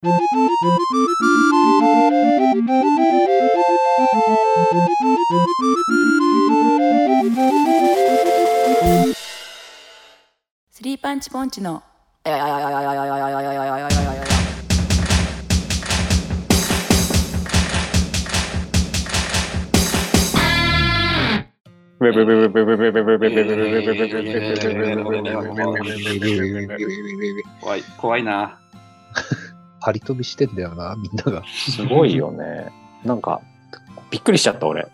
スリーパンチポンチの。怖い。怖いな。張り飛びしてんだよな、みんなが。すごいよね。なんか、びっくりしちゃった俺。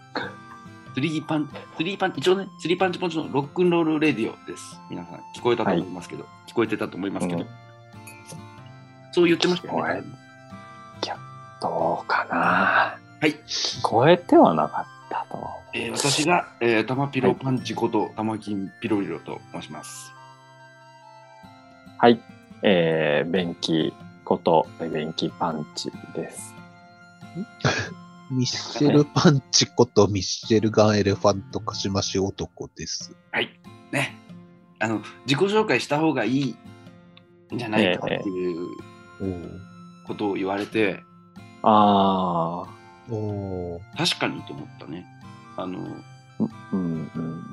スリーパン、スリーパン、一応ね、スリーパンチポンチのロックンロールレディオです。皆さん、聞こえたと思いますけど、聞こえてたと思いますけど、うんそう言ってましたよね。どうかな。はい。聞こえてはなかったと。えー私が、えー、玉ピロパンチこと玉金ピロリロと申します。はい。えー、便器こと、便器パンチです。ミッシェルパンチことミッシェルガンエレファントカシマシ男です。はい。ね。あの、自己紹介した方がいいんじゃないかっていうおーことを言われて、あおー確かにと思ったね。あの、ー、うんうん。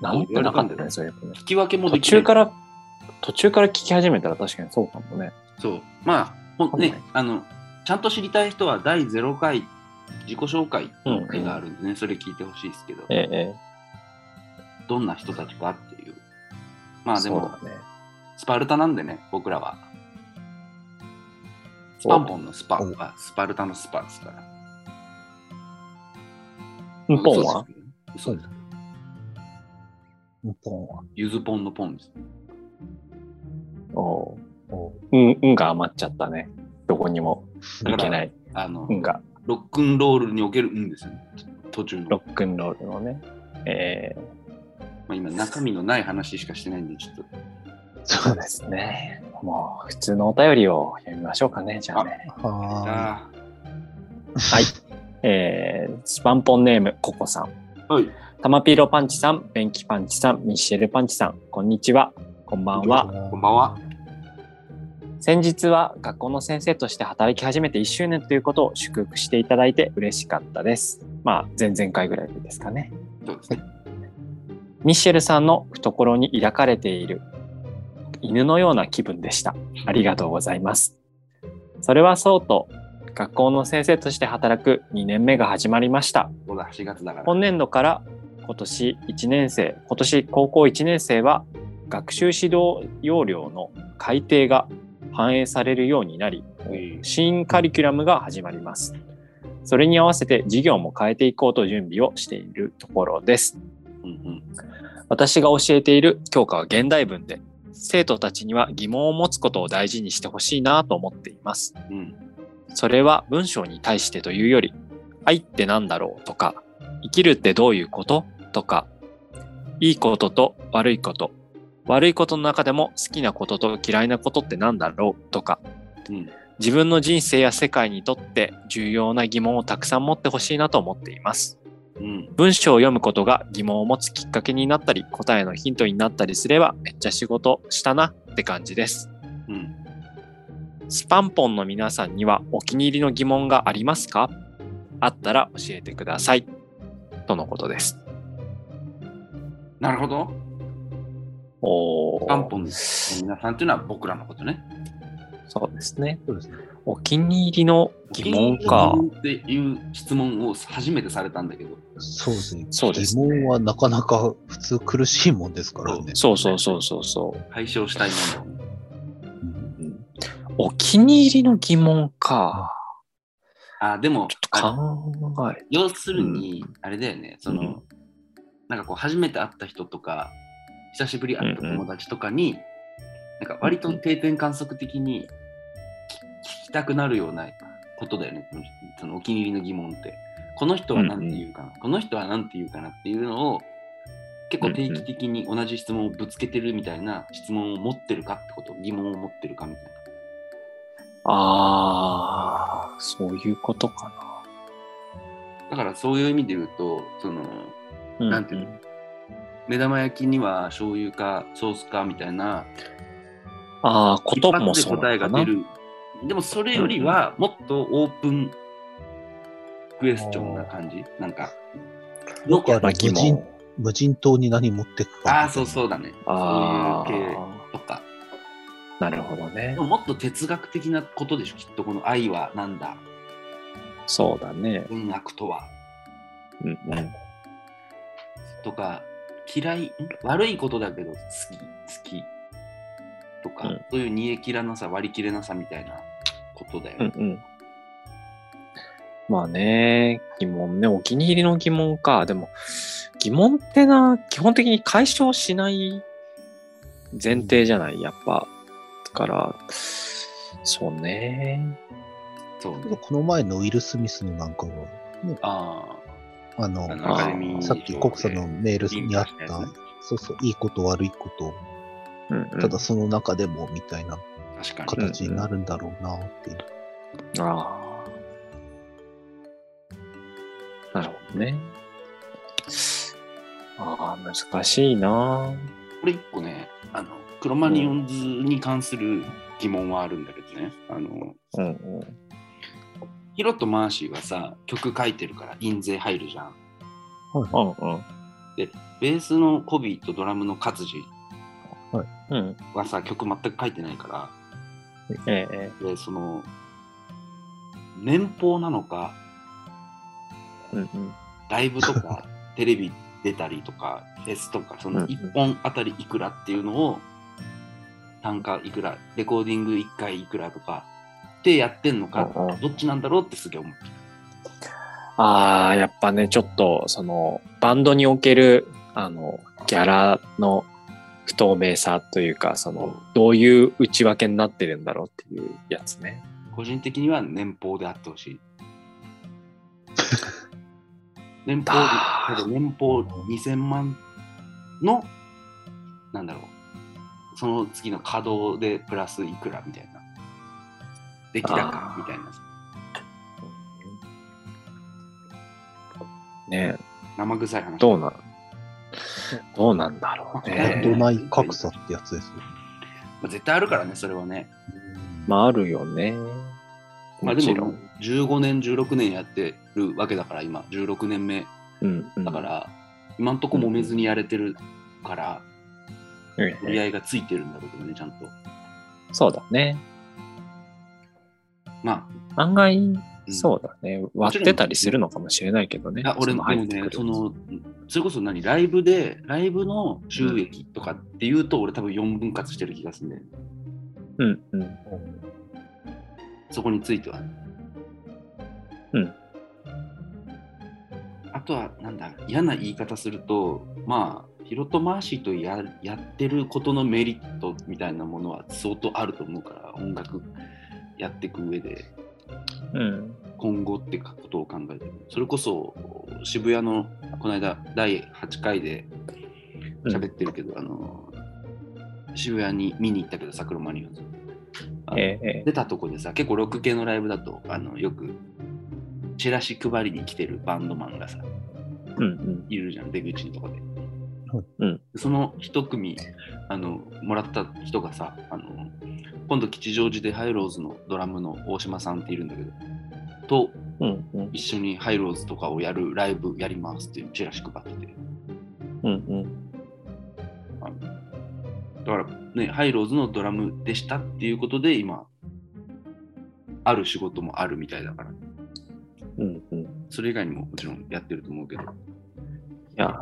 なんてなかったね、そういうのね。聞き分けも途できない中から、途中から聞き始めたら確かにそうかもね。そう。まあ、ほんね、あの、ちゃんと知りたい人は第0回自己紹介の絵があるんでね、それ聞いてほしいですけど、ええどんな人たちかっていう。まええあでも、ね。スパルタなんでね、僕らは。スパンポンのスパおはスパルタのスパですから。うんポンは？嘘ですけど嘘ですけど日本は。ゆずポンのポンです。おうおうん、うんが余っちゃったね。どこにもだからいけない。あの、うんが、ロックンロールにおけるうんですよね。途中の。ロックンロールのね。ええまあ、今、中身のない話しかしてないんで、ちょっと。そうですね。もう、普通のお便りを読みましょうかね、じゃあね。ーはあはい。えー、スパンポンネーム、ココさん。あ。はい。タマピーロパンチさん、ベンキパンチさん、ミッシェルパンチさん、こんにちは。こんばんは。こんばんは。先日は学校の先生として働き始めて1周年ということを祝福していただいて嬉しかったです。まあ、前々回ぐらいですかね。そうですね。ミッシェルさんの懐に抱かれている犬のような気分でした。ありがとうございます。それはそうと、学校の先生として働く2年目が始まりました。そうだ、4月だから。今年度から今年1年生、今年高校1年生は学習指導要領の改定が反映されるようになり、新カリキュラムが始まります。それに合わせて授業も変えていこうと準備をしているところです。うん私が教えている教科は現代文で、生徒たちには疑問を持つことを大事にしてほしいなと思っています。うん。うん。それは文章に対してというより、愛って何だろう？とか、生きるってどういうこと？とか、いいことと悪いこと、悪いことの中でも好きなことと嫌いなことって何だろう？とか、うん。自分の人生や世界にとって重要な疑問をたくさん持ってほしいなと思っています。うん。文章を読むことが疑問を持つきっかけになったり、答えのヒントになったりすれば、めっちゃ仕事したなって感じです。うん。スパンポンの皆さんにはお気に入りの疑問がありますか？あったら教えてください。とのことです。なるほど。おパンポンの皆さんっていうのは僕らのことね。そうですね。そうですね。お気に入りの疑問か。っていう質問を初めてされたんだけど、そうですね。そうですね疑問はなかなか普通苦しいもんですからね。そうそうそうそうそう。解消したいもの。うんお気に入りの疑問か。あ、でも、ちょっと考え。要するに、あれだよね、その、うんなんかこう、初めて会った人とか、久しぶり会った友達とかに、なんか割と定点観測的に聞聞きたくなるようなことだよね、そのお気に入りの疑問って。この人は何て言うかな、この人は何て言うかなっていうのを、結構定期的に同じ質問をぶつけてるみたいな質問を持ってるかってこと、疑問を持ってるかみたいな。ああ、そういうことかだからそういう意味で言うと、その、な。なんていうの？目玉焼きには醤油かソースかみたいなああ、こともそう答えが出。るでもそれよりはもっとオープンクエスチョンな感じ？なんか、よくある無人問。無人島に何持ってくか。ああ、そうそうだね。あそういう系あとか。ー、なるほどねでも。もっと哲学的なことでしょ、きっとこの愛はなんだ、そうだね。文悪とは、うんうん。とか、嫌い、ん？悪いことだけど好き、好きとか、うんそういう煮え切らなさ、割り切れなさみたいなことだよね。うんうん。まあね、疑問ね、お気に入りの疑問か。でも、疑問ってな、基本的に解消しない前提じゃない、やっぱ。だから、そうね。そうね。この前のウィル・スミスのなんかは、ああの、あ、アカデミーさっき国さんのメールにあったそうそう、いいこと悪いこと、うんうん、ただその中でもみたいな。形になるんだろうなっていう。ああ。なるほどね。ああ、難しいな。これ一個ね、あの、クロマニオンズに関する疑問はあるんだけどね。あの、うんうん。ヒロとマーシーはさ、曲書いてるから印税入るじゃん。うんうん。ベースのコビーとドラムの勝地うん。はさ、曲全く書いてないかええで、その、年俸なのか、え。うんうん。ライブとか、テレビ出たりとか、フェスとか、そのうん1本あたりいくらっていうのを、単価いくら、レコーディング1回いくらとか、ってやってんのか、うんうんどっちなんだろうってすげえ思ってる。ああ、やっぱね、ちょっと、その、バンドにおける、あの、ギャラの不透明さというか、その、どういう内訳になってるんだろうっていうやつね。個人的には年俸であってほしい。年俸年俸2000万の、なんだろう、その次の稼働でプラスいくらみたいな。出来高あーみたいなさ。ね生臭い話。どうなん、どうなんだろうバねン。ド内格差ってやつですよ。まあ、絶対あるからね、それはね。まあ、あるよね。まあでももちろん。、15年、16年やってるわけだから、今、16年目うん、うん。だから、今んとこ揉めずにやれてるから、ええ取り合いがついてるんだろうけどね、ちゃんと。そうだね。ま案外、うんそうだね。割ってたりするのかもしれないけどね。あ、あ俺そもねその、それこそ何、ライブで、ライブの収益とかっていうと、俺多分4分割してる気がするんだよね。うんうん。そこについては。うん。あとは、なんだ、嫌な言い方すると、まあ、ヒロとマーシーとややってることのメリットみたいなものは相当あると思うから、音楽やっていく上で、うん。今後ってことを考えてる。それこそ、渋谷の、この間、第8回で喋ってるけど、あの、渋谷に見に行ったけど、サクロマニオンズ。えええ出たとこでさ、結構ロック系のライブだと、あのよくチラシ配りに来てるバンドマンがさ、えうんうん。いるじゃん、出口のとこで。うんその一組あの、もらった人がさ、あの今度吉祥寺でハイローズのドラムの大島さんっているんだけど、とうんうん。一緒にハイローズとかをやるライブやりますっていうチラシ配ってて。うんうん。だからね、ハイローズのドラムでしたっていうことで、今、ある仕事もあるみたいだから、うんうん。いそれ以外にももちろんやってると思うけど、や。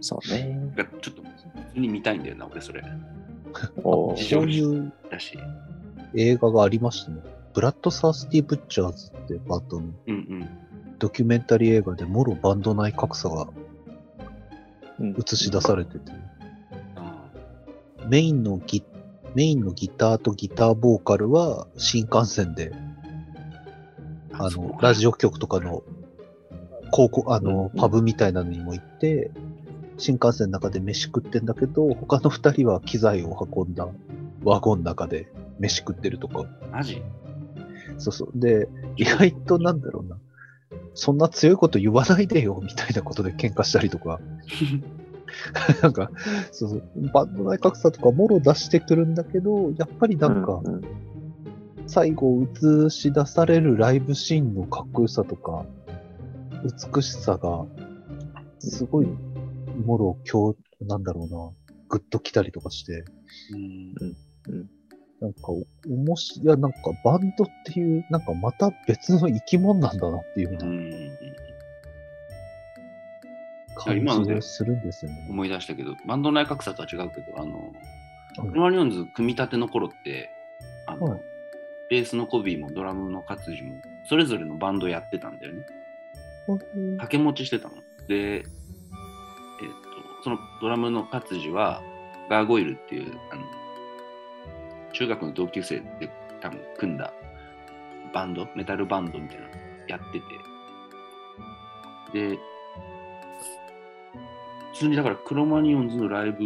そうね。がちょっと普通に見たいんだよな、俺それ。おー事情そういうだし。映画がありましたね。ブラッド・サースティ・ブッチャーズってバンドのうんうん。ドキュメンタリー映画でもろバンド内格差がうん映し出されてて、あメインのギメインのギターとギターボーカルは新幹線で、あの、ラジオ。オ局とかの、高校、あのう、んパブみたいなのにも行って、新幹線の中で飯食ってんだけど、他の二人は機材を運んだワゴンの中で飯食ってるとか。マジ？そうそう。で、意外となんだろうな。そんな強いこと言わないでよ、みたいなことで喧嘩したりとか。なんか、そうそう、バンド内格差とかもろ出してくるんだけど、やっぱりなんか、うんうん最後映し出されるライブシーンのかっこよさとか、美しさが、すごい、もろ今日、なんだろうな、グッときたりとかして、うん。なんか、おもし、いや、なんかバンドっていう、なんかまた別の生き物なんだなっていうよううなん感じがするんですよね。思い出したけど、バンド内格差とは違うけど、あの、はい。クロマニオンズ組み立ての頃って、あの、はい。ベースのコビーもドラムの勝地も、それぞれのバンドやってたんだよね。掛け持ちしてたの。で、えっと、そのドラムの勝地は、ガーゴイルっていう、あの、中学の同級生で多分組んだバンド、メタルバンドみたいなのやってて、で、普通にだからクロマニオンズのライブ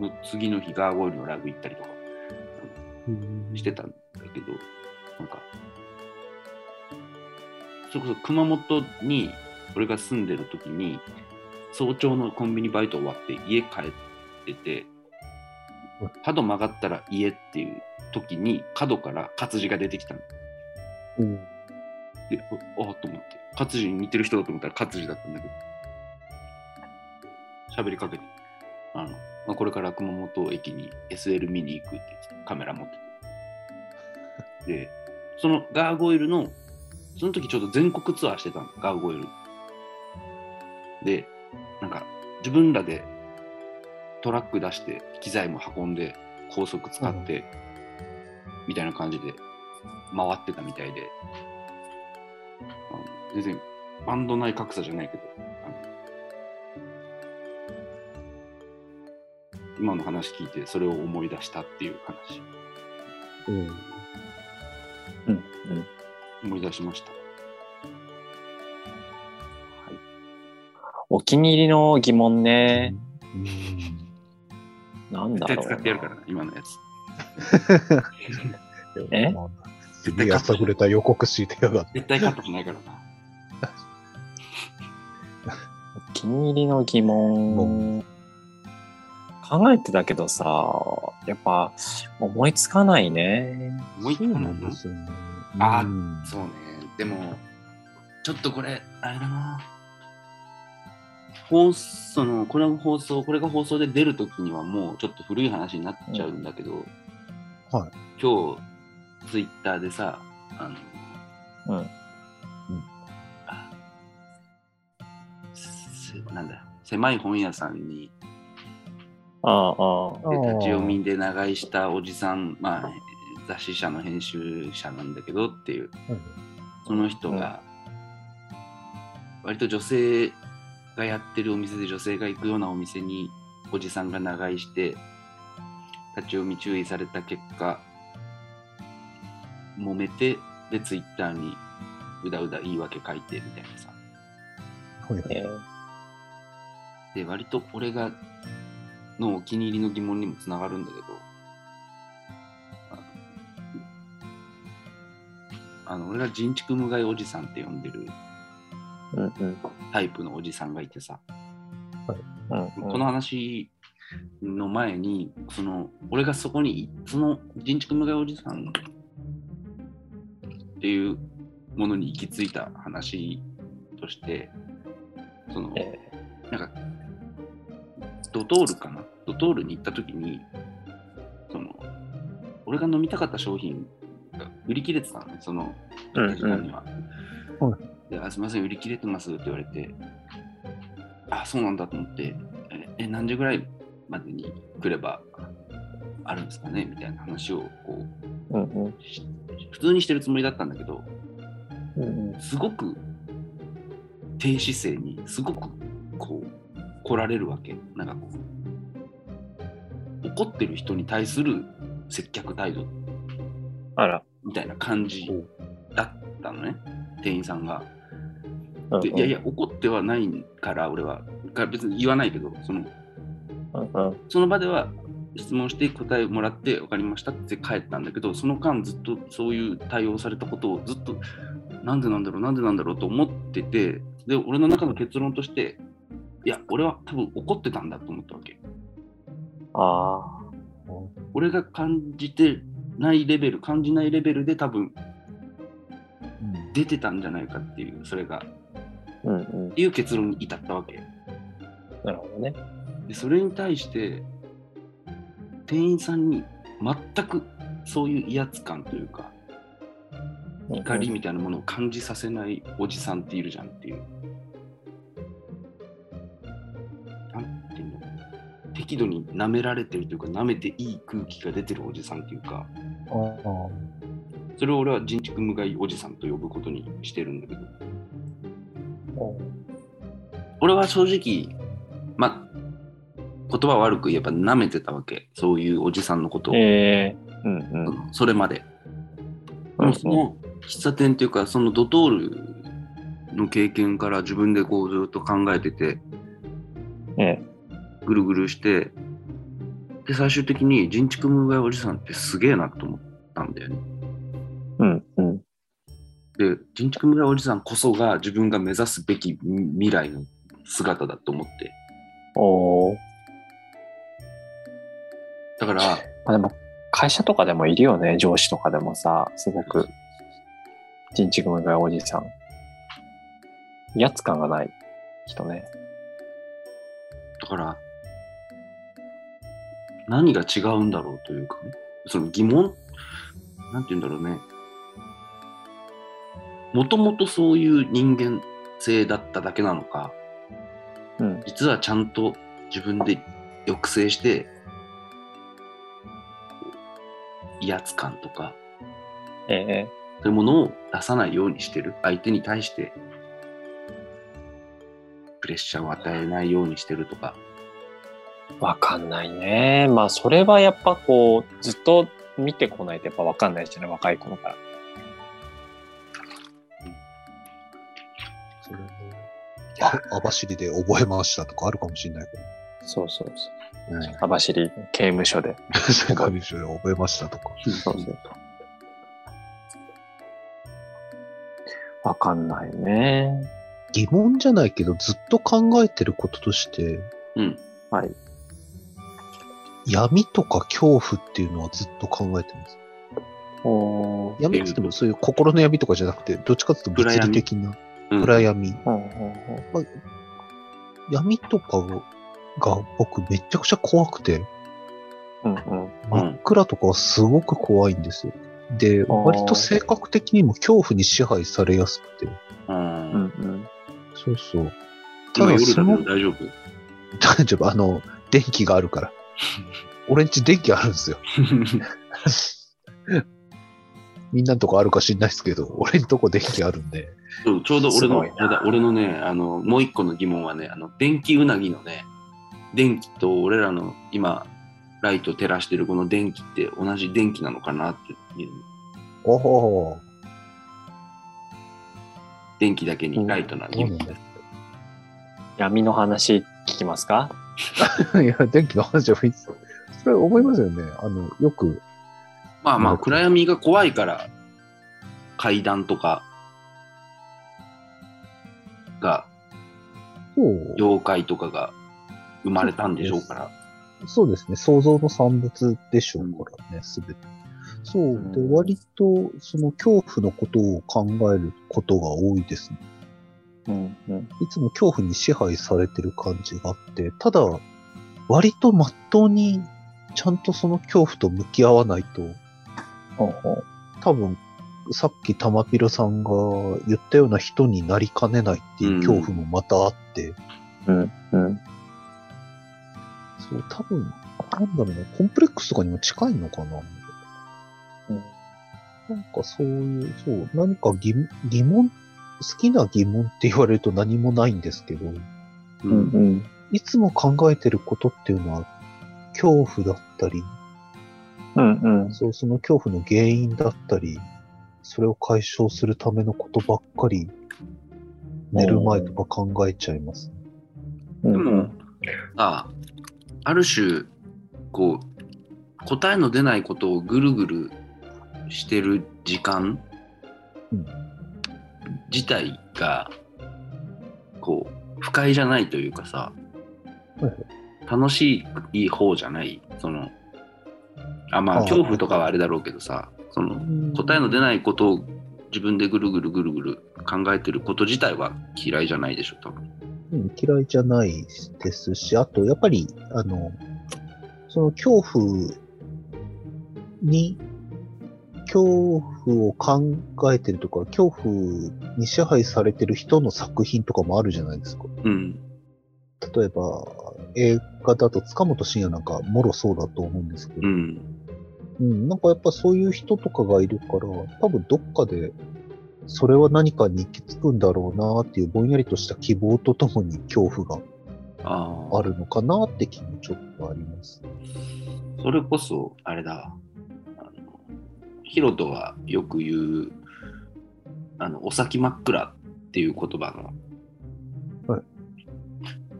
の次の日、ガーゴイルのライブ行ったりとかしてたんだけど、なんか、それこそ熊本に俺が住んでる時に、早朝のコンビニバイト終わって家帰っててうん、角曲がったら家っていう時に角から活字が出てきたの。うんで、ああと思って、活字に似てる人だと思ったら活字だったんだけど、喋りかけて、あの、まあ、これから熊本駅に SL 見に行くって言ってカメラ持ってて。で、そのガーゴイルの、その時ちょうど全国ツアーしてたの、ガーゴイル。で、なんか自分らでトラック出して機材も運んで高速使って、みたいな感じで回ってたみたいで、全然バンド内格差じゃないけど、今の話聞いてそれを思い出したっていう話、うん。うん。うん。思い出しました。気に入りの疑問ね。うんなんだろうな。絶対使ってやるからな、今のやつ。え？まあすげえやさぐれた予告敷いてやがって。絶対カットしないからな。お気に入りの疑問。考えてたけどさ、やっぱ思いつかないね。そうもう一個なんですよね。あうんそうね。でも、ちょっとこれ、あれだな。放送の、これが放送、これが放送で出るときにはもうちょっと古い話になっちゃうんだけど、はい。今日、ツイッターでさ、あの、うん。あせなんだ、狭い本屋さんにああ、ああ。あーで立ち読みで長居したおじさん、まあ、雑誌社の編集者なんだけどっていう、うん。その人が、割と女性がやってるお店で女性が行くようなお店におじさんが長居して、立ち読み注意された結果、揉めて、で、ツイッターにうだうだ言い訳書いてみたいなさ。はいはいえで、割と俺が、のお気に入りの疑問にもつながるんだけど、あの、俺が人畜無害おじさんって呼んでるタイプのおじさんがいてさ、うんうん。この話の前に、その、俺がそこに、その人畜無害おじさんっていうものに行き着いた話として、その、えなんか、ドトールかな？ドトールに行った時に、その、俺が飲みたかった商品が売り切れてたのね、そのうんうん。時間には。はであすみません、売り切れてますって言われて、あ、そうなんだと思って、え、え何時ぐらいまでに来ればあるんですかね？みたいな話をこうんうん。うし普通にしてるつもりだったんだけど、うん。すごく低姿勢にすごくこう来られるわけ。なんかこう怒ってる人に対する接客態度。あら。みたいな感じだったのね。店員さんが。うんでいやいや怒ってはないから俺はから別に言わないけどそのうんうん。その場では質問して答えもらって分かりましたって帰ったんだけどその間ずっとそういう対応されたことをずっとなんでなんだろうなんでなんだろうと思っててで俺の中の結論としていや俺は多分怒ってたんだと思ったわけ。あ俺が感じてないレベル、感じないレベルで多分うん。出てたんじゃないかっていう、それが、うんうんっていう結論に至ったわけ。なるほどね。で、それに対して、店員さんに全くそういう威圧感というか、怒りみたいなものを感じさせないおじさんっているじゃんっていう。なんていうの？適度に舐められてるというか、舐めていい空気が出てるおじさんっていうか、それを俺は人畜無害おじさんと呼ぶことにしてるんだけど、お俺は正直、まあ、言葉悪く言えば舐めてたわけ、そういうおじさんのことを、えー、うんうん。それまで。その喫茶店っていうか、そのドトールの経験から自分でこうずっと考えてて、えぐるぐるして、で、最終的に人畜無害おじさんってすげえなと思ったんだよね。うんうん。で、人畜無害おじさんこそが自分が目指すべき未来の姿だと思って。おーだから、まあでも、会社とかでもいるよね、上司とかでもさ、すごく、人畜無害おじさん。威圧感がない人ね。だから、何が違うんだろうというかね、その疑問、なんて言うんだろうね。もともとそういう人間性だっただけなのか、うん。実はちゃんと自分で抑制して、威圧感とか、えそういうものを出さないようにしてる。相手に対して、プレッシャーを与えないようにしてるとか。ー、わかんないね。まあ、それはやっぱこう、ずっと見てこないとやっぱわかんないじゃない、若い頃から。網走で覚えましたとかあるかもしれないけそうそうそう。ど。うん。網走刑務所で。世界一で覚えましたとか。そうそうそう。わかんないね。疑問じゃないけど、ずっと考えてることとして、うん。はい。闇とか恐怖っていうのはずっと考えてます。闇って言ってもそういう心の闇とかじゃなくて、どっちかっていうと物理的なうん暗闇。うんうんうん闇とかが僕めちゃくちゃ怖くて、うんうん真っ暗とかはすごく怖いんですよ。で、ー割と性格的にも恐怖に支配されやすくて。うんうんうんそうそう。た今夜だそのど、大丈夫？大丈夫、あの、電気があるから。俺んち電気あるんですよ。みんなのとこあるか知んないですけど、俺んとこ電気あるんで。そうちょうど俺の俺のねあのもう一個の疑問はねあの電気うなぎのね電気と俺らの今ライト照らしてるこの電気って同じ電気なのかなっていうおほ電気だけにライトな疑問。です、闇の話聞きますか？ほ いや、電気の話はいいですよ。それ思いますよね。あの、よく、まあまあうん。暗闇が怖いから階段とか妖怪とかが生まれたんでしょうからそうですね。想像の産物でしょうからね、すべて。そう。で、うん割と、その恐怖のことを考えることが多いですね。うんうんいつも恐怖に支配されてる感じがあって、ただ、割と真っ当に、ちゃんとその恐怖と向き合わないと、ほうほう多分、さっき玉ピロさんが言ったような人になりかねないっていう恐怖もまたあって、うんうん。そう、多分、なんだろうな、コンプレックスとかにも近いのかな。うんなんかそういう、そう、何か疑疑問、好きな疑問って言われると何もないんですけど、ううんうん。いつも考えてることっていうのは、恐怖だったり、うんうん。そう、その恐怖の原因だったり、それを解消するためのことばっかり、寝る前とか考えちゃいます。うん。でもあある種こう答えの出ないことをぐるぐるしてる時間うん。自体がこう不快じゃないというかさはい楽しい方じゃない。そのあまあ恐怖とかはあれだろうけどさその答えの出ないことを自分でぐるぐるぐるぐる考えてること自体は嫌いじゃないでしょ多分。うん、嫌いじゃないですし、あと、やっぱり、あの、その恐怖に、恐怖を考えてるとか、恐怖に支配されてる人の作品とかもあるじゃないですか。うん。例えば、映画だと塚本慎也なんかもろそうだと思うんですけど、うんうん、なんかやっぱそういう人とかがいるから、多分どっかで、それは何かに行き着くんだろうなっていうぼんやりとした希望とともに恐怖があるのかなって気もちょっとあります。それこそあれだ。わあのヒロトがよく言うあのお先真っ暗っていう言葉の、はい。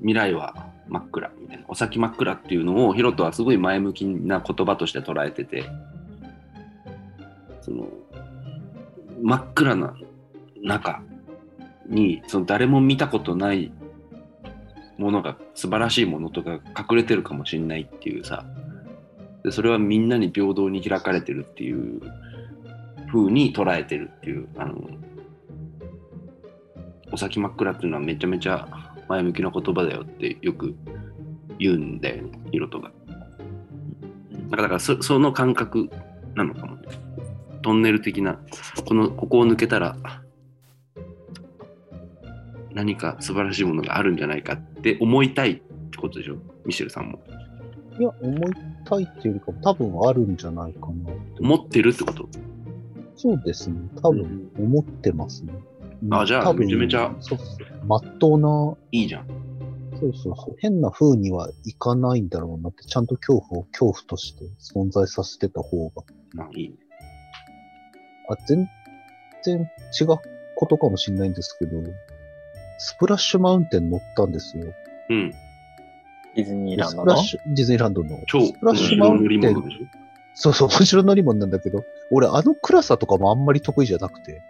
未来は真っ暗みたいなお先真っ暗っていうのをヒロトはすごい前向きな言葉として捉えててその真っ暗な中にその誰も見たことないものが素晴らしいものとか隠れてるかもしれないっていうさでそれはみんなに平等に開かれてるっていう風に捉えてるっていうあのお先真っ暗っていうのはめちゃめちゃ前向きな言葉だよってよく言うんだよねヒロトがだからだからそその感覚なのかもねトンネル的なこのここを抜けたら何か素晴らしいものがあるんじゃないかって思いたいってことでしょ？ミシェルさんもいや、思いたいっていうよりかも多分あるんじゃないかなって。思ってるってこと？そうですね。多分思ってますね。うんあじゃあ多分めちゃめちゃ。そうそう。まっとうな、いいじゃん。そうそうそう。変な風にはいかないんだろうなって、ちゃんと恐怖を恐怖として存在させてた方が。まあいい。ねあ、全然違うことかもしれないんですけど、スプラッシュマウンテン乗ったんですよ。うん。ディズニーランスドの？プラッシュ、ディズニーランドの。超スプラッシュマウンテン。物でしょ？そうそう、面白乗り物なんだけど、俺あの暗さとかもあんまり得意じゃなくて、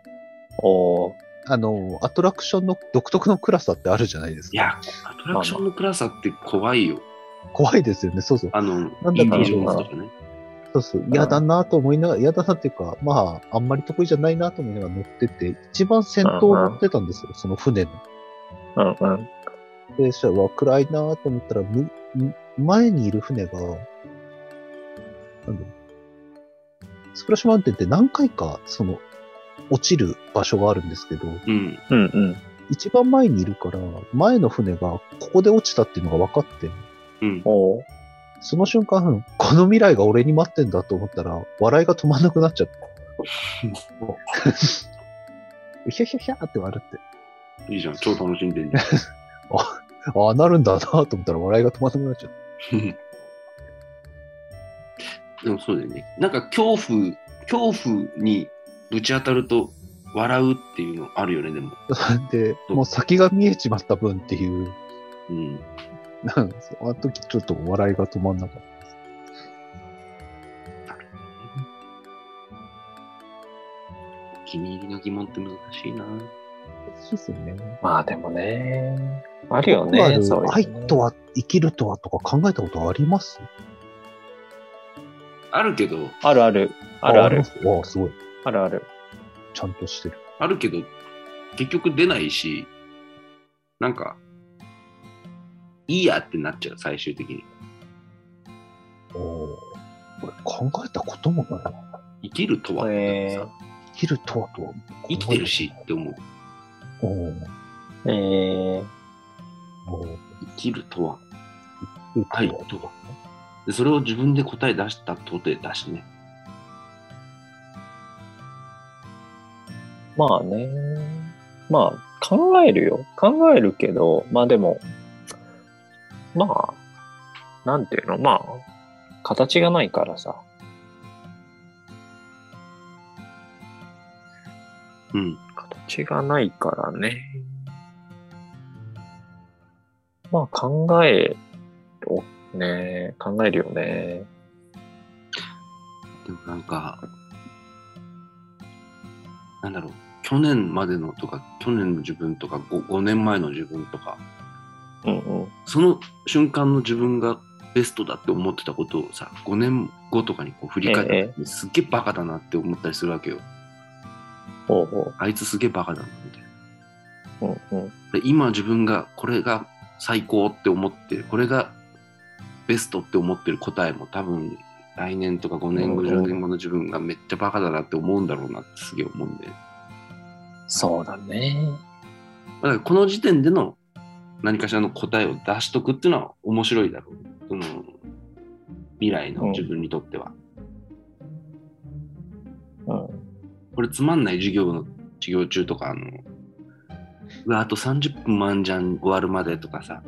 おーあの、アトラクションの独特の暗さってあるじゃないですか。いやアトラクションの暗さって怖いよ怖いですよね、そうそう。あのなんだかインディ・ジョーンズとかねそうそう、嫌だなと思いながら、嫌だなっていうか、まあ、あんまり得意じゃないなと思いながら乗ってて、一番先頭を乗ってたんですよ、その船の。うんうん。で、そしたら、うわ暗いなと思ったら、む、む前にいる船が、なんだろうスプラッシュマウンテンって何回か、その、落ちる場所があるんですけど、うんうんうん。一番前にいるから、前の船がここで落ちたっていうのが分かって、うんおーその瞬間、この未来が俺に待ってんだと思ったら、笑いが止まんなくなっちゃって。うひゃひゃひゃって笑って。いいじゃん超楽しんでんじゃん ああ、なるんだなと思ったら笑いが止まんなくなっちゃって。でもそうだよね。なんか恐怖、恐怖にぶち当たると笑うっていうのあるよね、でも。で、もう先が見えちまった分っていう、うん。なんですよあの時ちょっと笑いが止まんなかった。お気に入りの疑問って難しいな。そうですよね。まあでもね。あるよあね。るそうね愛とは、生きるとはとか考えたことあります？あるけど、あるある。あるある。りますわあ、すごい。あるある。ちゃんとしてる。あるけど、結局出ないし、なんか、いいやってなっちゃう、最終的に。おお。これ考えたこともないな。生きるとは、へーさ生きるとはとは。生きてるしって思う。おお。えー、おお生きるとは。生きる愛とは。で、それを自分で答え出したとてだしね。まあね。まあ、考えるよ。考えるけど、まあでも、まあ、なんていうの、まあ、形がないからさ。うん。形がないからね。まあ考えをね、考えるよね。でもなんか、なんだろう、去年までのとか、去年の自分とか5、5年前の自分とか、うんうん。その瞬間の自分がベストだって思ってたことをさ、5年後とかにこう振り返った時にすっげえバカだなって思ったりするわけよ。ほうほあいつすげえバカだな、みたいな。う。うんう今自分がこれが最高って思ってる、これがベストって思ってる答えも多分来年とか5年後、うんうん10年後の自分がめっちゃバカだなって思うんだろうなってすげえ思うんで。そうだね。だからこの時点での何かしらの答えを出しとくっていうのは面白いだろう。その未来の自分にとっては。うん。これつまんない授業の授業中とか、あの、うわ、あと30分もあんじゃん、終わるまでとかさ。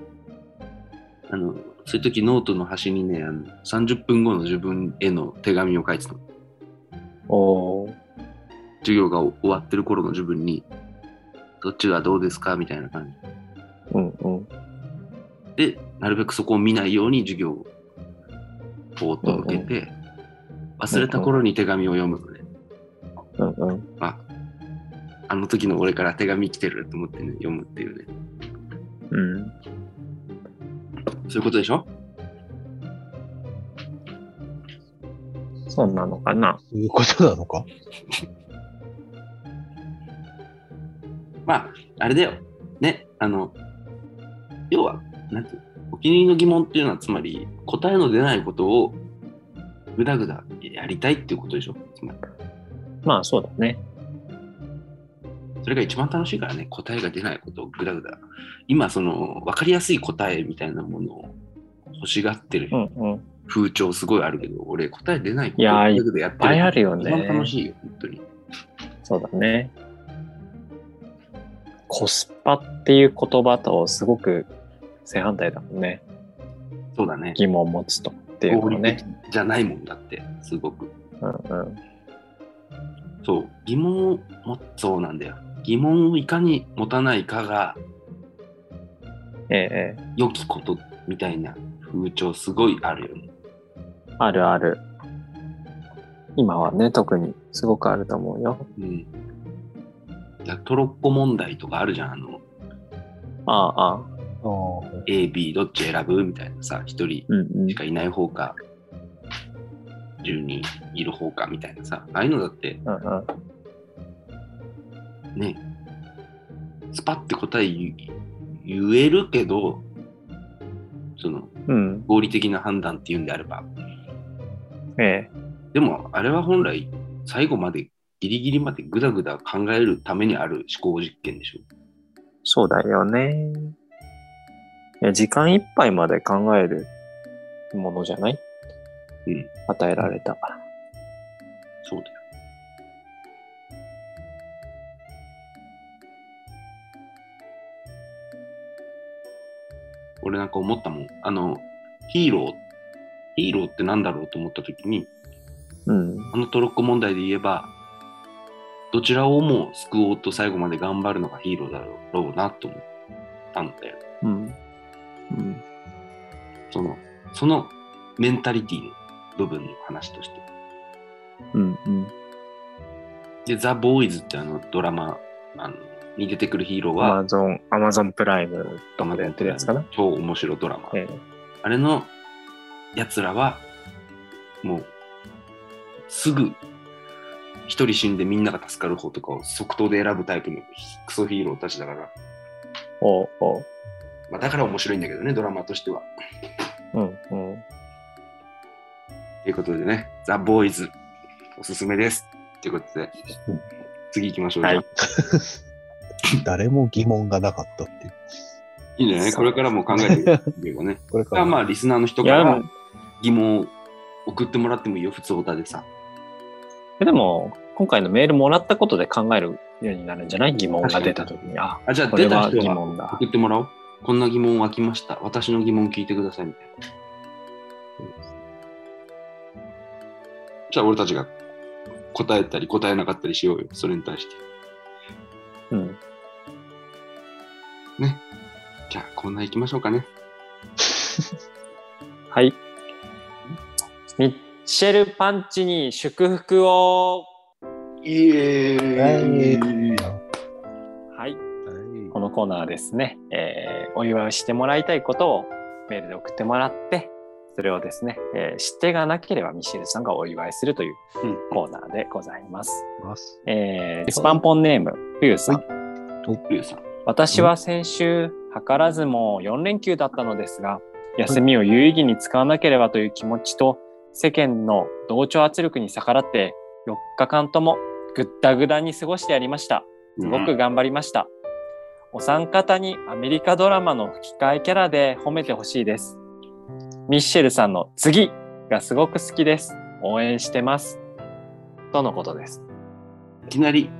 あの、そういう時ノートの端にね、あの30分後の自分への手紙を書いてたの。おー授業が終わってる頃の自分に、どっちがどうですかみたいな感うんうん。じ。で、なるべくそこを見ないように授業をぼーっと受けて、忘れた頃に手紙を読むのね。うんうん。あ、あの時の俺から手紙来てると思ってね、読むっていうね。うん。そういうことでしょ？そうなのかな？そういうことなのか？あ、あれだよ。ね、あの、要は、なんていうの？お気に入りの疑問っていうのは、つまり、答えの出ないことを、ぐだぐだやりたいっていうことでしょ？つまり、まあそうだね。それが一番楽しいからね、答えが出ないことをぐだぐだ。今、その、わかりやすい答えみたいなものを欲しがってるうんうん。いっ風潮すごいあるけど、俺、答え出ないこといやーをぐだぐだやってぱいあるよ一番ね。楽しいよ、本当に。そうだね。コスパっていう言葉とすごく正反対だもんね。そうだね。疑問を持つとっていうのね的。じゃないもんだって、すごく。うんうん。そう、疑問を持つ、そうなんだよ。疑問をいかに持たないかがええ良きことみたいな風潮すごいあるよね。あるある。今はね、特にすごくあると思うよ。うん。トロッコ問題とかあるじゃん。あの、ああ、ああ。A、B どっち選ぶみたいなさ、一人し。かいない方か、10人いる方かみたいなさ、ああいうのだってうんうん。ね、スパって答え言言えるけど、そのうん。合理的な判断っていうんであれば、ええでもあれは本来最後までギリギリまでぐだぐだ考えるためにある思考実験でしょ。そうだよね。いや、時間いっぱいまで考えるものじゃない？うん。与えられた。そうだよ。俺なんか思ったもん。あの、ヒーロー、ヒーローってなんだろうと思った時に、うん。あのトロッコ問題で言えば、どちらをも救おうと最後まで頑張るのがヒーローだろうなと思ったんだよ。うん。うん。その、そのメンタリティの部分の話として。うん。うん。で、ザ・ボーイズってあのドラマあのに出てくるヒーローアは、マゾン、アマゾンプライムとかでやってるやつかな？超面白いドラマ。えあれのやつらは、もう、すぐ、一人死んでみんなが助かる方とかを即答で選ぶタイプのクソヒーローたちだから、おうおう。まあ、だから面白いんだけどね、ドラマとしては。うん。うん。ということでね、ザ・ボーイズ、おすすめです。ということでうん、次行きましょう。はい誰も疑問がなかったっていう。いいんじゃないこれからも考えてみればね。これから。まあ、リスナーの人からも、疑問を送ってもらってもいいよ、普通オタでさ。でも今回のメールもらったことで考えるようになるんじゃない疑問が出たときに。あ、あ、じゃあ出た人は疑問だ。送ってもらおう。こんな疑問湧きました。私の疑問聞いてくださいみたいな。じゃあ俺たちが答えたり答えなかったりしようよ。それに対して。うん。じゃあこんな行きましょうかね。はい。ミッシェルパンチに祝福を。イエーイはい。はいこのコーナーはですね、えーお祝いしてもらいたいことをメールで送ってもらって、それをですね、えー指定がなければミシェルさんがお祝いするといううんコーナーでございます。ます。えースパンポンネーム、冬さん。リュウさん。私は先週、図らずも4連休だったのですが、休みを有意義に使わなければという気持ちと、世間の同調圧力に逆らって、4日間ともぐったぐだに過ごしてやりました。すごく頑張りました。お三方にアメリカドラマの吹き替えキャラで褒めてほしいです。ミッシェルさんの次がすごく好きです。応援してます。とのことです。いきなり、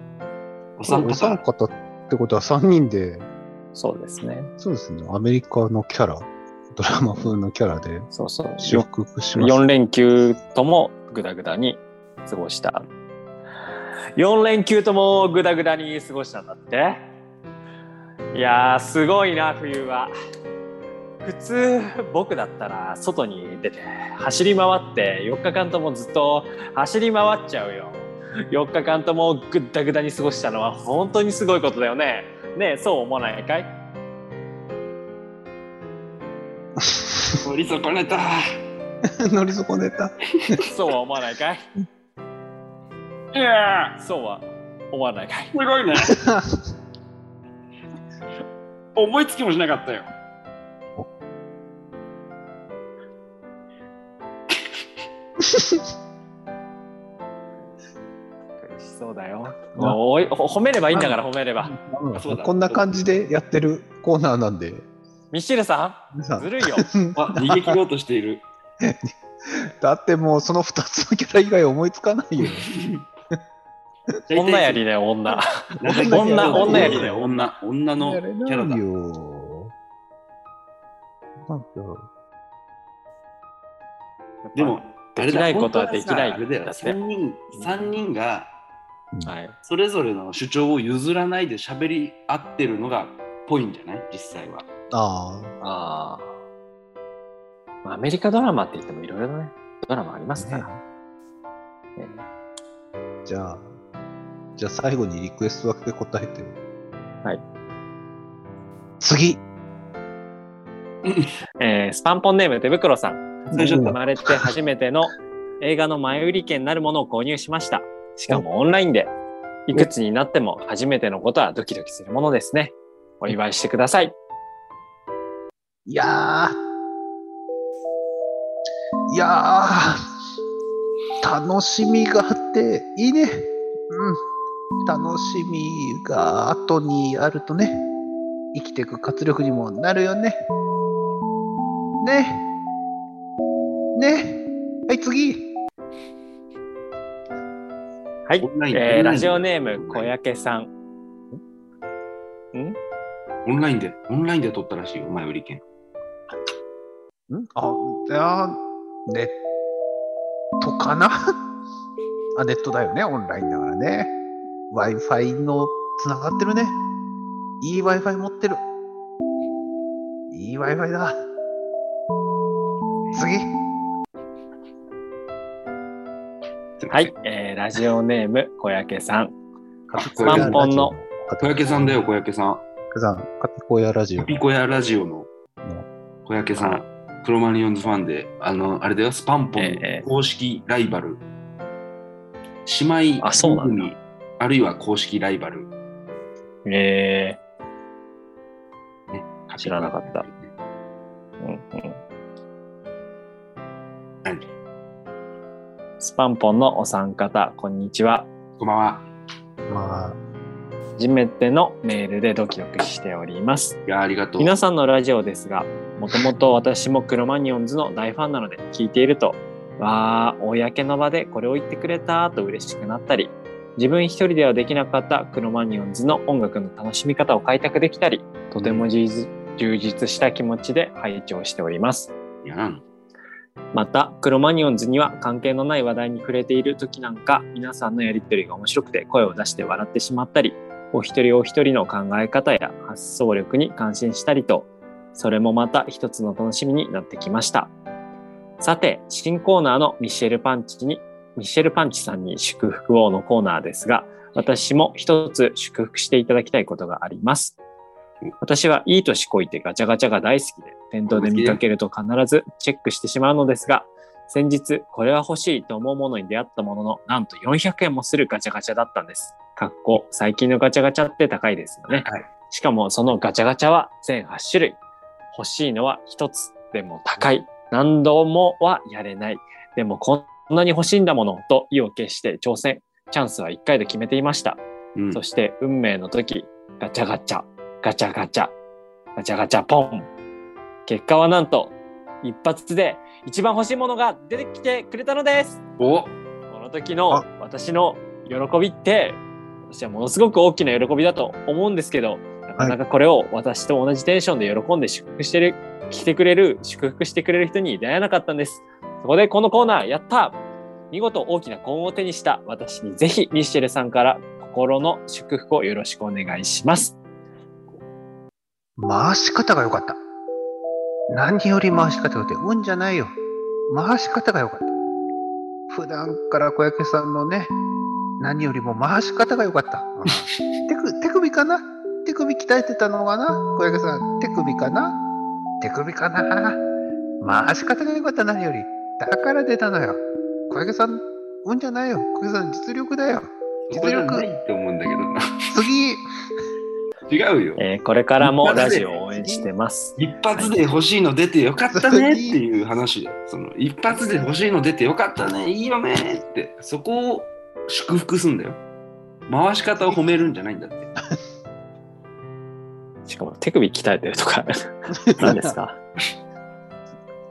お三お三方、方ってことは3人で、そうですね。そうですね、アメリカのキャラ、ドラマ風のキャラでそうそう。祝福します。4連休ともグダグダに過ごした。4連休ともグダグダに過ごしたんだっていやー、すごいな、冬は。普通、僕だったら外に出て走り回って4日間ともずっと走り回っちゃうよ。4日間ともぐったぐだに過ごしたのは本当にすごいことだよね。ねえ、そう思わないかい？乗り損ねた。乗り損ねた。そうは思わないかい？いやそうは思わないかい？ー、すごいね。思いつきもしなかったよ。そうだよ。もうお褒めればいいんだから褒めれば。こんな感じでやってるコーナーなんで、ミッシェルさんんずるいよ。あ、逃げ切ろうとしている。だってもうその2つのキャラ以外思いつかないよ。女やりだよ女。女女やりだよ女。女のキャラだ。よ。なんか、でも、あれだできないことはできない本当はさあれだよ。だって3人、三人がはい。それぞれの主張を譲らないで喋り合ってるのがぽいんじゃない？実際は。ああ、ああ。まあアメリカドラマって言ってもいろいろねドラマありますから。ねじゃあ、じゃあ最後にリクエストだけ答えて。はい。次 えースパンポンネーム手袋さん。最初だ生まれて初めての映画の前売り券なるものを購入しました。しかもオンラインで。いくつになっても初めてのことはドキドキするものですね。お祝いしてください。いやー、いやー、楽しみがあっていいね。うん。楽しみが後にあるとね、生きていく活力にもなるよね。ね。ね。はい、次。はいオンライ。ンえーラジオネーム小焼さん？ん？オンラインで、オンラインで撮ったらしいよ、前売り券。ん？あ、いやーネットかな？あ、ネットだよね、オンラインだからね。Wi-Fi のつながってるね。いい Wi-Fi 持ってる。いい Wi-Fi だ。次。はい。えーラジオネーム小焼さん。カピコヤスパンポンの小焼さんだよ、小焼さん。さん、カピコヤラジオピ。コヤラジオの小焼さん。クロマニオンズファンで、あの、あれだよ、スパンポン公式ライバル。姉妹あそうなんあるいは公式ライバル。え知らなかったーうんうん何スパンポンのお三方、こんにちは。こんばんは。まあ、初めてのメールでドキドキしております。いや、ありがとう。皆さんのラジオですが、もともと私もクロマニオンズの大ファンなので聞いていると、わあ、公の場でこれを言ってくれたと嬉しくなったり、自分一人ではできなかったクロマニオンズの音楽の楽しみ方を開拓できたり、とても充実した気持ちで拝聴しております。いやまた、クロマニオンズには関係のない話題に触れている時なんか、皆さんのやりとりが面白くて声を出して笑ってしまったり、お一人お一人の考え方や発想力に感心したりと、それもまた一つの楽しみになってきました。さて、新コーナーのミシェルパンチに、ミシェルパンチさんに祝福をのコーナーですが、私も一つ祝福していただきたいことがあります。私はいい年こいてガチャガチャが大好きで、店頭で見かけると必ずチェックしてしまうのですが、先日これは欲しいと思うものに出会ったものの、なんと400円もするガチャガチャだったんです。かっこ、最近のガチャガチャって高いですよね。はいしかもそのガチャガチャは全8種類。欲しいのは1つ。でも高い。何度もはやれない。でもこんなに欲しいんだものと意を決して挑戦。チャンスは1回で決めていました。うんそして運命の時、ガチャガチャ、ガチャガチャ、ガチャガチャポン。結果はなんと、一発で一番欲しいものが出てきてくれたのです。おこの時の私の喜びって、私はものすごく大きな喜びだと思うんですけど、なかなかこれを私と同じテンションで喜んで祝福してる、来てくれる、祝福してくれる人に出会えなかったんです。そこでこのコーナー、やった見事大きな幸運を手にした私にぜひミッシェルさんから心の祝福をよろしくお願いします。回し方が良かった。何より回し方が良かった。運じゃないよ。回し方が良かった。普段から小焼さんのね、何よりも回し方が良かった。うん手首手首かな？手首鍛えてたのかな？小焼さん、手首かな？手首かな？回し方が良かった、何より。だから出たのよ。小焼さん、運じゃないよ。小焼さん、実力だよ。そこじゃないって思うんだけどな。次、違うよ。えーこれからもラジオを応援してます。一発で欲しいの出てよかったねっていう話だよ。その一発で欲しいの出てよかったね、いいよねって、そこを祝福すんだよ。回し方を褒めるんじゃないんだって。しかも手首鍛えてるとか、何ですか？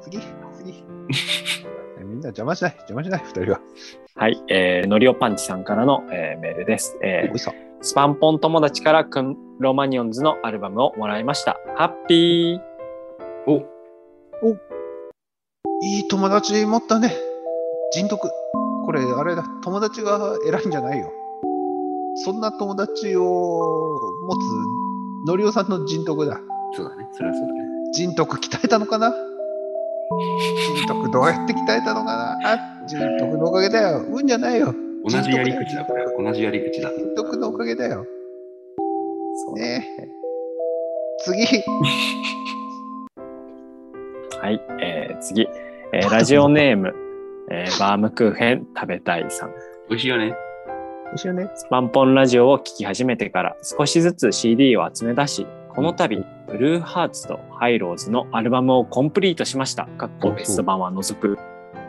次、次？みんな邪魔しない、邪魔しない、二人は。はい、えー、のりおパンチさんからの、えーメールです。えーおいさ。スパンポン友達からクンロマニオンズのアルバムをもらいました。ハッピーおいい友達持ったね。人徳。これ、あれだ、友達が偉いんじゃないよ。そんな友達を持つ、のりおさんの人徳だ。そうだね、それはそうだね。人徳鍛えたのかな？人徳どうやって鍛えたのかな？あ人徳のおかげだよ。運じゃないよ。同じやり口だ、これ。同じやり口だ。人徳のおかげだよ。そうね次。はい、えー次、えーラジオネーム、えーバームクーヘン食べたいさん。美味しいよね。一緒ね。スパンポンラジオを聴き始めてから少しずつ CD を集め出し、この度、ブルーハーツとハイローズのアルバムをコンプリートしました。かっこベスト版は除く。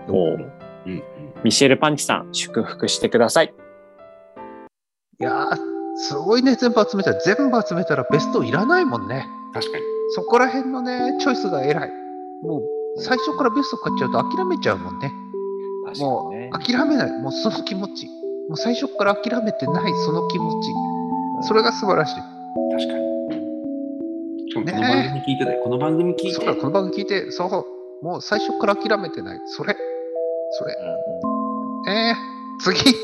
おーうん。ミシェルパンチさん、祝福してください。いやー、すごいね、全部集めたら。全部集めたらベストいらないもんね。確かに。そこら辺のね、チョイスが偉い。もう、最初からベスト買っちゃうと諦めちゃうもんね。もねう、諦めない。もうその気持ち。もう最初から諦めてないその気持ち。それが素晴らしい。確かに。しかもこのね番組聞いてたよ。この番組聞いてそうだ、この番組聞いて、そう、もう最初から諦めてない。それ、それ。えー、次。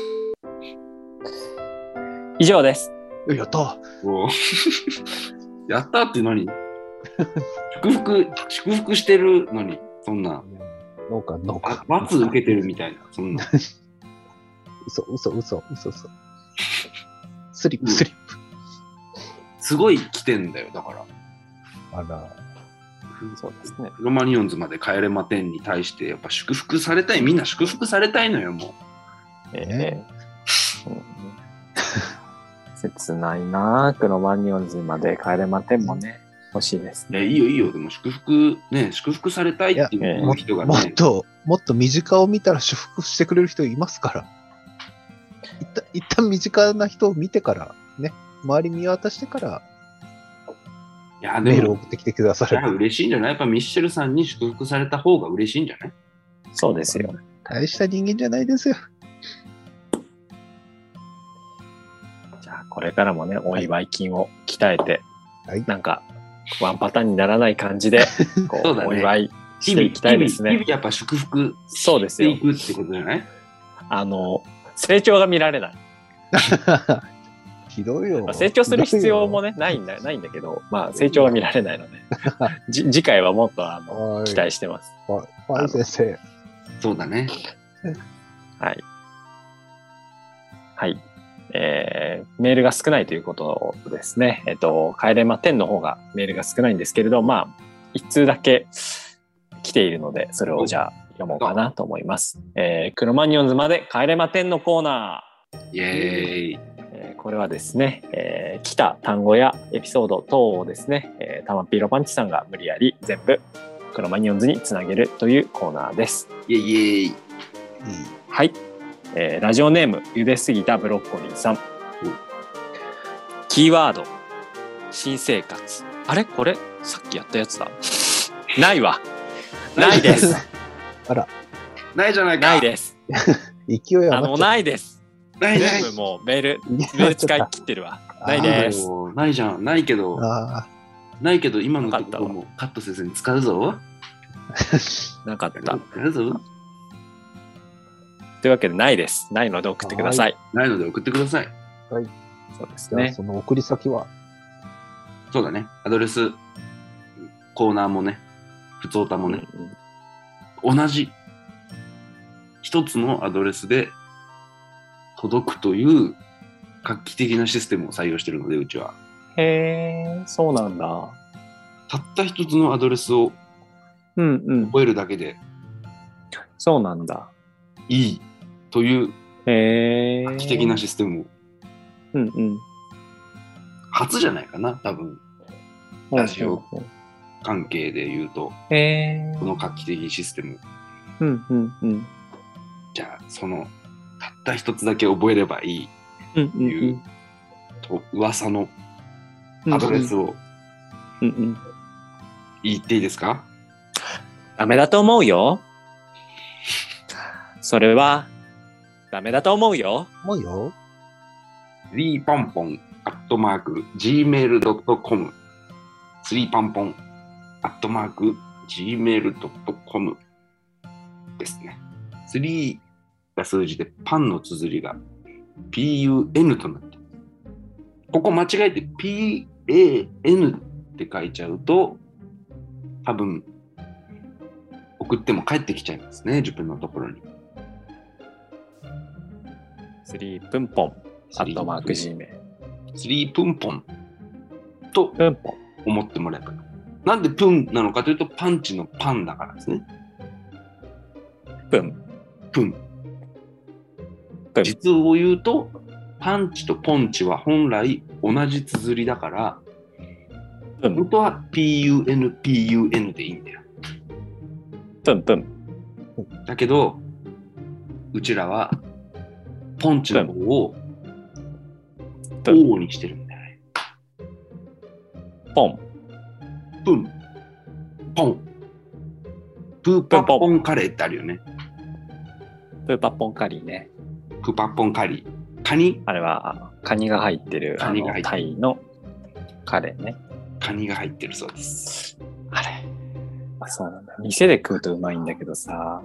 以上です。やった。お やったって何？祝福、祝福してるのに、そんな、農家、農家あ。罰受けてるみたいな、そんな。嘘、嘘、嘘、嘘、嘘。スリップ、スリッすごい来てんだよ、だから。プ。あら。そうですね。ロマニオンズまで帰れまてんに対して、やっぱ祝福されたい、みんな祝福されたいのよ、もえねーうん 切ないなあクロマニオンズまで帰れまてんもね、欲しいですう。ね。ね、いいよ、いいよ、でも祝福、ね、祝福されたいっていう人がね、もっと、もっと身近を見たら祝福してくれる人いますから。一旦、一旦身近な人を見てから、ね、周り見渡してからいや、メール送ってきてくださる。嬉しいんじゃない？やっぱミッシェルさんに祝福された方が嬉しいんじゃない？そうですよ。大した人間じゃないですよ。じゃあ、これからもね、お祝い金を鍛えて、はいなんか、ワンパターンにならない感じで、うお祝いしていきたいですね日々日々。やっぱ祝福そうですよしてい。くってことじゃない？あの、成長が見られない。ひどいよまあ。成長する必要もね、ないんだ、ないんだけど、まあ、成長が見られないので、じ 次回はもっと、あの、はい期待してます。はいはい、先生。そうだね。はい。はい。えーメールが少ないということですね。えっ、と、帰れま10の方がメールが少ないんですけれど、まあ、一通だけ来ているので、それをじゃあ読もうかなと思います。えー、クロマニオンズまで帰れま10のコーナー。イエーイ。えーこれはですね、えー来た単語やエピソード等をですね、えー、タマピーロパンチさんが無理やり全部クロマニオンズにつなげるというコーナーです。イエイイエイ。はい、えーラジオネーム茹ですぎたブロッコリーさん。キーワード新生活。あれ？これ？さっきやったやつだ。ないわ。ないです。あら、ないじゃないか。ないです。勢いあのないです。ないない全部もうメールた。メール使い切ってるわ。ないです。もうないじゃん。ないけど、あないけど今のところもカットせずに使うぞ。なかった。使うぞ。というわけでないです。ないので送ってください。ないので送ってください。そうですね。その送り先は、そうだね。アドレス、コーナーもね、普通歌もね、同じ一つのアドレスで届くという画期的なシステムを採用しているので、うちは。へえ、そうなんだ。たった一つのアドレスをうんうん。覚えるだけでそうなんだ。いいという。画期的なシステムをうんうん。初じゃないかな、多分ラジオ関係で言うと、へえ。この画期的システム。うんうんうん。じゃあ、そのたった一つだけ覚えればいいうんうんいうと噂のアドレスをうんうん。言っていいですか、ダメだと思うよ。それは、ダメだと思うよ。もうよ。スリーパンポンアットマーク gmail.com スリーパンポンアットマーク gmail.com ですね。スリーが数字でパンの綴りが pun となってここ間違えて pan って書いちゃうと多分送っても帰ってきちゃいますね、自分のところに。スリープンポン、アットマーク Gmail。スリープンポンとプンポン。思ってもらえば。なんでプンなのかというと、パンチのパンだからですね。プン。プン。実を言うと、パンチとポンチは本来同じ綴りだから、プン。本当は PUN、PUN でいいんだよ。プンプン。だけど、うちらは、ポンチの方を。O にしてるんだよね。ポン。プン、ポン。プーパッポンカレーってあるよね。プーパッポンカリーね。プーパッポンカリー。カニ？あれは、カニが入ってる、カニが入ってるタイのカレーね。カニが入ってるそうです。あれ。あ、そうなんだ。店で食うとうまいんだけどさ、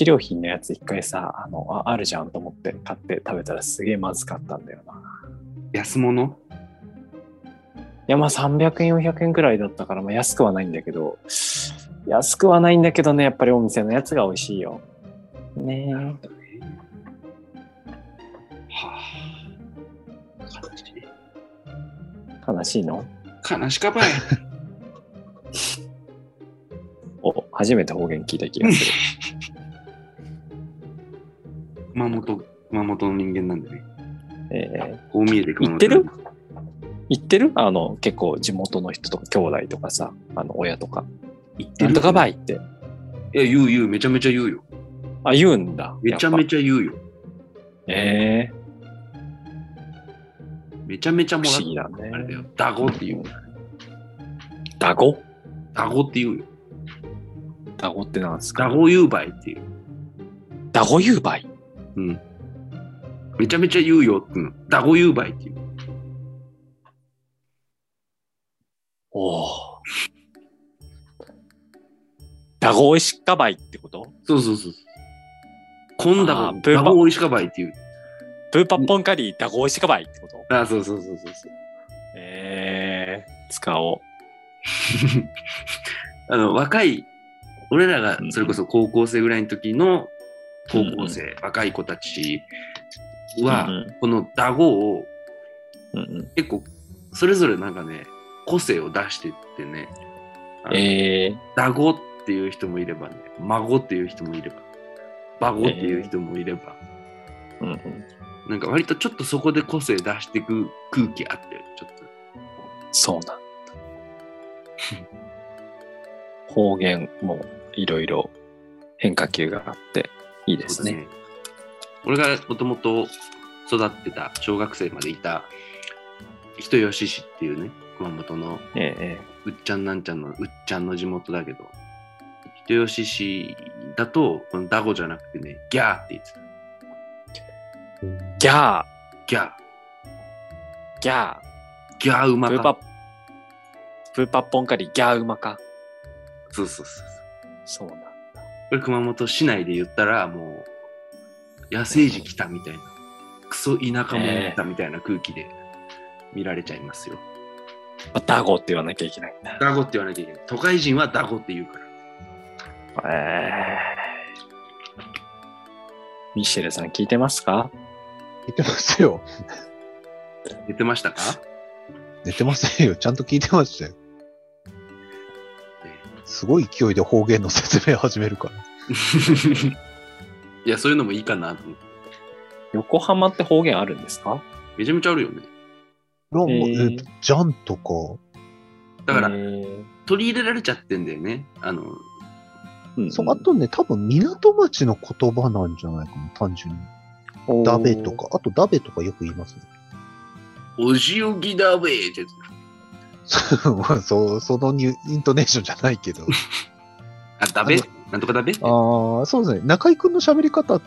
治療品のやつ一回さ、あの、ああるじゃんと思って買って食べたらすげえまずかったんだよな。安物？いや、まあ300円、400円くらいだったから、まあ安くはないんだけど、安くはないんだけどね、やっぱりお店のやつが美味しいよ。ねえ。はあ。悲しいの？悲しかばい。お、初めて方言聞いた気がする。熊本、熊本の人間なんでね。えこう見えて熊本言ってる？言ってる？あの、結構地元の人とか兄弟とかさ、あの、親とか。言ってる？なんとかばいって。いや、言う言う、めちゃめちゃ言うよ。あ、言うんだ。めちゃめちちゃ言うよ。ゃ。ええめちゃめちゃもらっ不思議だあれだよね。。ダゴって言う。ダゴ？ダゴって言うよ。ダゴってなんですか？ダゴ言うばいっていう。ダゴ言うばい。うん。めちゃめちゃ言うよっていうの。ダゴ言うばいっていう。おお。ダゴおいしかばいってこと？そうそうそう。こんだご、あープーパダゴおいしかばいっていう。プーパッポンカリーダゴおいしかばいってこと？あ、そうそうそうそうそう。ええ使おう。あの、若い、俺らがそれこそ高校生ぐらいの時の高校生、若い子たちは、うんこのダゴをうんうん。結構それぞれなんかね個性を出してってね。えー、ダゴっていう人もいればね孫っていう人もいればバゴっていう人もいれば、うんうん。なんか割とちょっとそこで個性出していく空気あってちょっと。そうなんだ。方言もいろいろ変化球があっていいですね。ね。俺がもともと育ってた小学生までいた人吉市っていうね熊本のええうっちゃんなんちゃんのうっちゃんの地元だけど人吉市だとこのダゴじゃなくてねギャーって言ってた。ギャー、ギャー。ギャー、ギャーうまプーかパプーパッポンカリギャーうまか。そうそうそうそう。そうなんだ。これ熊本市内で言ったらもう野生児来たみたいなクソ田舎者来たみたいな空気で見られちゃいますよ、まあダゴって言わなきゃいけないんだ。ダゴって言わなきゃいけない。都会人はダゴって言うからえー、ミシェルさん聞いてますか？聞いてますよ。言ってましたか？寝てませんよ。ちゃんと聞いてましたよ。すごい勢いで方言の説明始めるから。いや、そういうのもいいかなと思って。横浜って方言あるんですか？めちゃめちゃあるよね。いやもうえーえっとジャンとか、だから、えー取り入れられちゃってんだよね。あの、うんそうあとね、多分港町の言葉なんじゃないかな、単純に。ダベとか、あとダベとかよく言いますね。おじおぎだべーって。ま あそう、そのニュイントネーションじゃないけど。あ、だべあなんとかだべああ、そうですね。中井くんの喋り方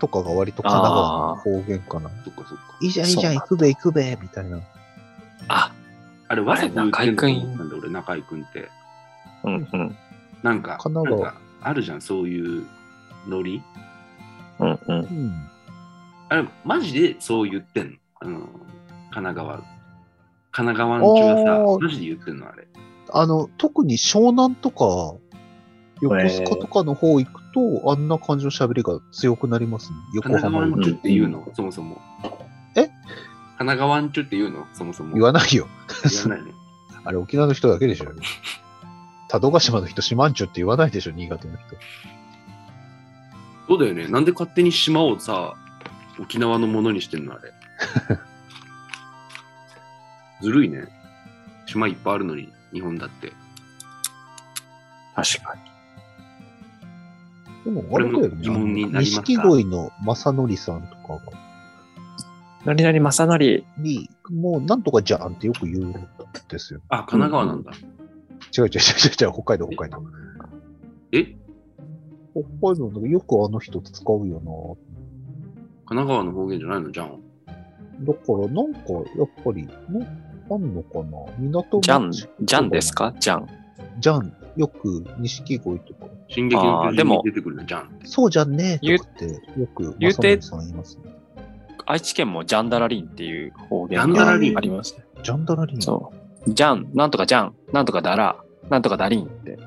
とかが割と神奈川の方言かな。そっかそっか。いいじゃん、いいじゃん、行くべ、行くべ、みたいな。あ、あれ、わざと中居君なんだ俺、中居君って。うんうん。なんか、神奈川なんかあるじゃん、そういうノリ？うんうん。うん。あれ、マジでそう言ってんの？あの、神奈川。神奈川んちはあーさ、マジで言ってんのあれ。あの、特に湘南とか、横須賀とかの方行くと、あんな感じの喋りが強くなりますね。横神奈浜行くと川んちゅって言うの、そもそも。え？神奈川んちゅって言うの？そもそも。言わないよ。言わないの。あれ、沖縄の人だけでしょ。佐渡島の人、島んちゅって言わないでしょ、新潟の人。そうだよね。なんで勝手に島をさ、沖縄のものにしてんのあれ。ずるいね。島いっぱいあるのに、日本だって。確かに。でも、あこれだよね。錦鯉の正則さんとかが、何々正則。に、もうなんとかじゃんってよく言うんですよ。あ、神奈川なんだ。違う違う違う違う、北海道、北海道。え？北海道のよくあの人使うよ神奈川の方言じゃないの？じゃん。な。だから、なんか、やっぱり、なあんのかな？港ジャン、町ジャンですか？ジャン。じゃん。よく、錦鯉とか。進撃の巨人あーでもに出てくるのじゃん。そうじゃんね言うとかって、よく、言うてさん言いますね。愛知県もジャンダラリンっていう方言ジャンダラリンがありますね。ジャンダラリン。そう。ジャン、なんとかジャン、なんとかダラ、なんとかダリンって。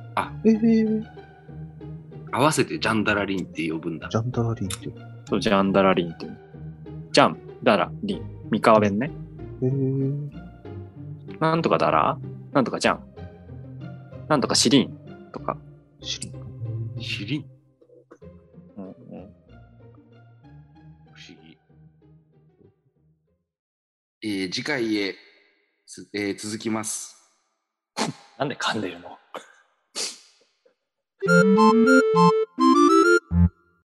えー、合わせてジャンダラリンって呼ぶんだジ。ャンダラリンって。そう、ジャンダラリンって。ジャン、ダラ、リン。三河弁ね。えー、なんとかダラ、なんとかジャン、なんとかシリンとか。知りシリンうんうん、不思議。えー次回へ、すえー続きます。なんで噛んでるの？